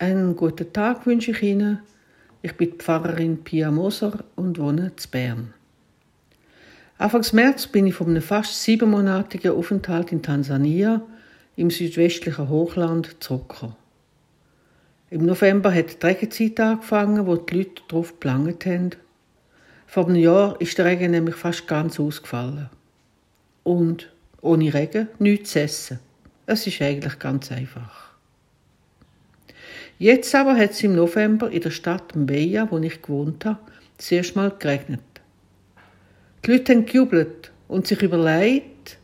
Einen guten Tag wünsche ich Ihnen. Ich bin Pfarrerin Pia Moser und wohne in Bern. Anfangs März bin ich von einem fast siebenmonatigen Aufenthalt in Tansania im südwestlichen Hochland zurückgekommen. Im November hat die Regenzeit angefangen, wo die Leute darauf geplant haben. Vor einem Jahr ist der Regen nämlich fast ganz ausgefallen. Und ohne Regen nichts zu essen. Es ist eigentlich ganz einfach. Jetzt aber hat es im November in der Stadt Mbeya, wo ich gewohnt habe, zuerst mal geregnet. Die Leute haben gejubelt und sich überlegt,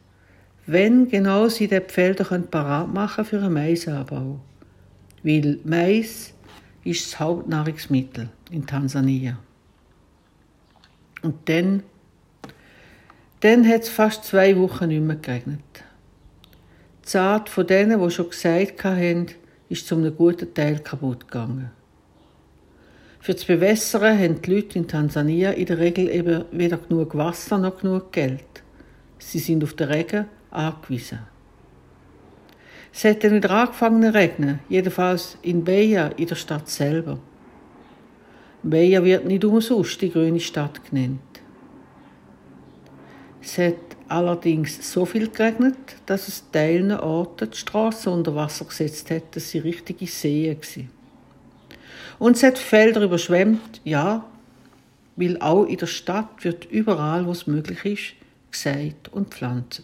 wenn genau sie die Felder parat machen für einen Maisanbau weil Mais ist das Hauptnahrungsmittel in Tansania. Und dann, dann hat es fast zwei Wochen nicht mehr geregnet. Die Saat von denen, die schon gesagt haben, ist zu einem guten Teil kaputt gegangen. Für das Bewässern haben die Leute in Tansania in der Regel eben weder genug Wasser noch genug Geld. Sie sind auf den Regen angewiesen. Es hat dann wieder angefangen zu regnen, jedenfalls in Beja, in der Stadt selber. Beja wird nicht umsonst die grüne Stadt genannt. Es hat allerdings so viel geregnet, dass es teilen Orten die Straßen unter Wasser gesetzt hat, dass sie richtige Seen waren. Und es hat Felder überschwemmt, ja, weil auch in der Stadt wird überall, wo es möglich ist, gesät und pflanzt.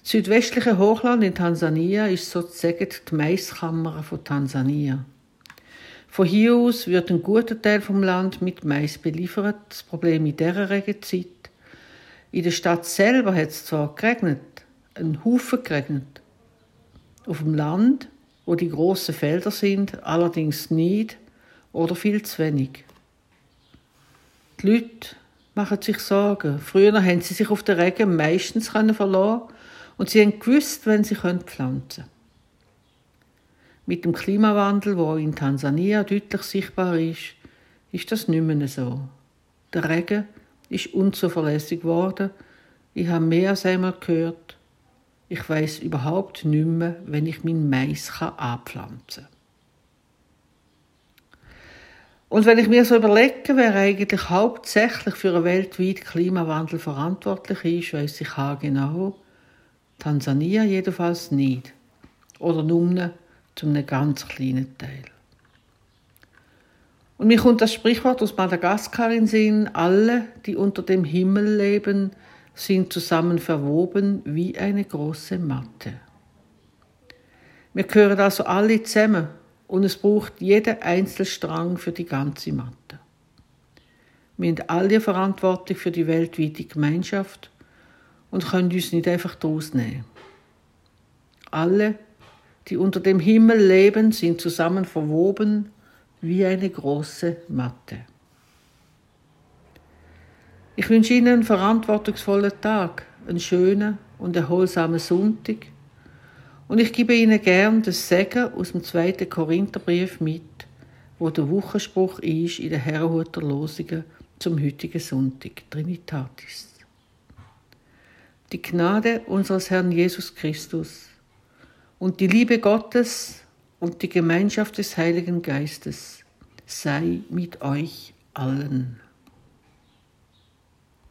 Das südwestliche Hochland in Tansania ist sozusagen die Maiskammer von Tansania. Von hier aus wird ein guter Teil vom Land mit Mais beliefert. Das Problem in dieser Regenzeit. In der Stadt selber hat es zwar geregnet, ein Haufen geregnet. Auf dem Land, wo die grossen Felder sind, allerdings nicht oder viel zu wenig. Die Leute machen sich Sorgen. Früher haben sie sich auf den Regen meistens verloren und sie haben gewusst, wenn sie pflanzen können. Mit dem Klimawandel, wo in Tansania deutlich sichtbar ist, ist das nicht mehr so. Der Regen ist unzuverlässig geworden. Ich habe mehr als einmal gehört, ich weiß überhaupt nicht mehr, wenn ich meinen Mais anpflanzen kann. Und wenn ich mir so überlege, wer eigentlich hauptsächlich für einen weltweiten Klimawandel verantwortlich ist, weiß ich genau, Tansania jedenfalls nicht. Oder nur zu einem ganz kleinen Teil. Und mir kommt das Sprichwort aus Madagaskar in Sinn, alle, die unter dem Himmel leben, sind zusammen verwoben wie eine große Matte. Wir gehören also alle zusammen und es braucht jeder Einzelstrang für die ganze Matte. Wir sind alle verantwortlich für die weltweite Gemeinschaft und können uns nicht einfach daraus nehmen. Alle, die unter dem Himmel leben, sind zusammen verwoben wie eine große Matte. Ich wünsche Ihnen einen verantwortungsvollen Tag, einen schönen und erholsamen Sonntag. Und ich gebe Ihnen gern das Segen aus dem zweiten Korintherbrief mit, wo der Wochenspruch ist in der Herrenhuter Losungen zum heutigen Sonntag, Trinitatis. Die Gnade unseres Herrn Jesus Christus und die Liebe Gottes und die Gemeinschaft des Heiligen Geistes sei mit euch allen.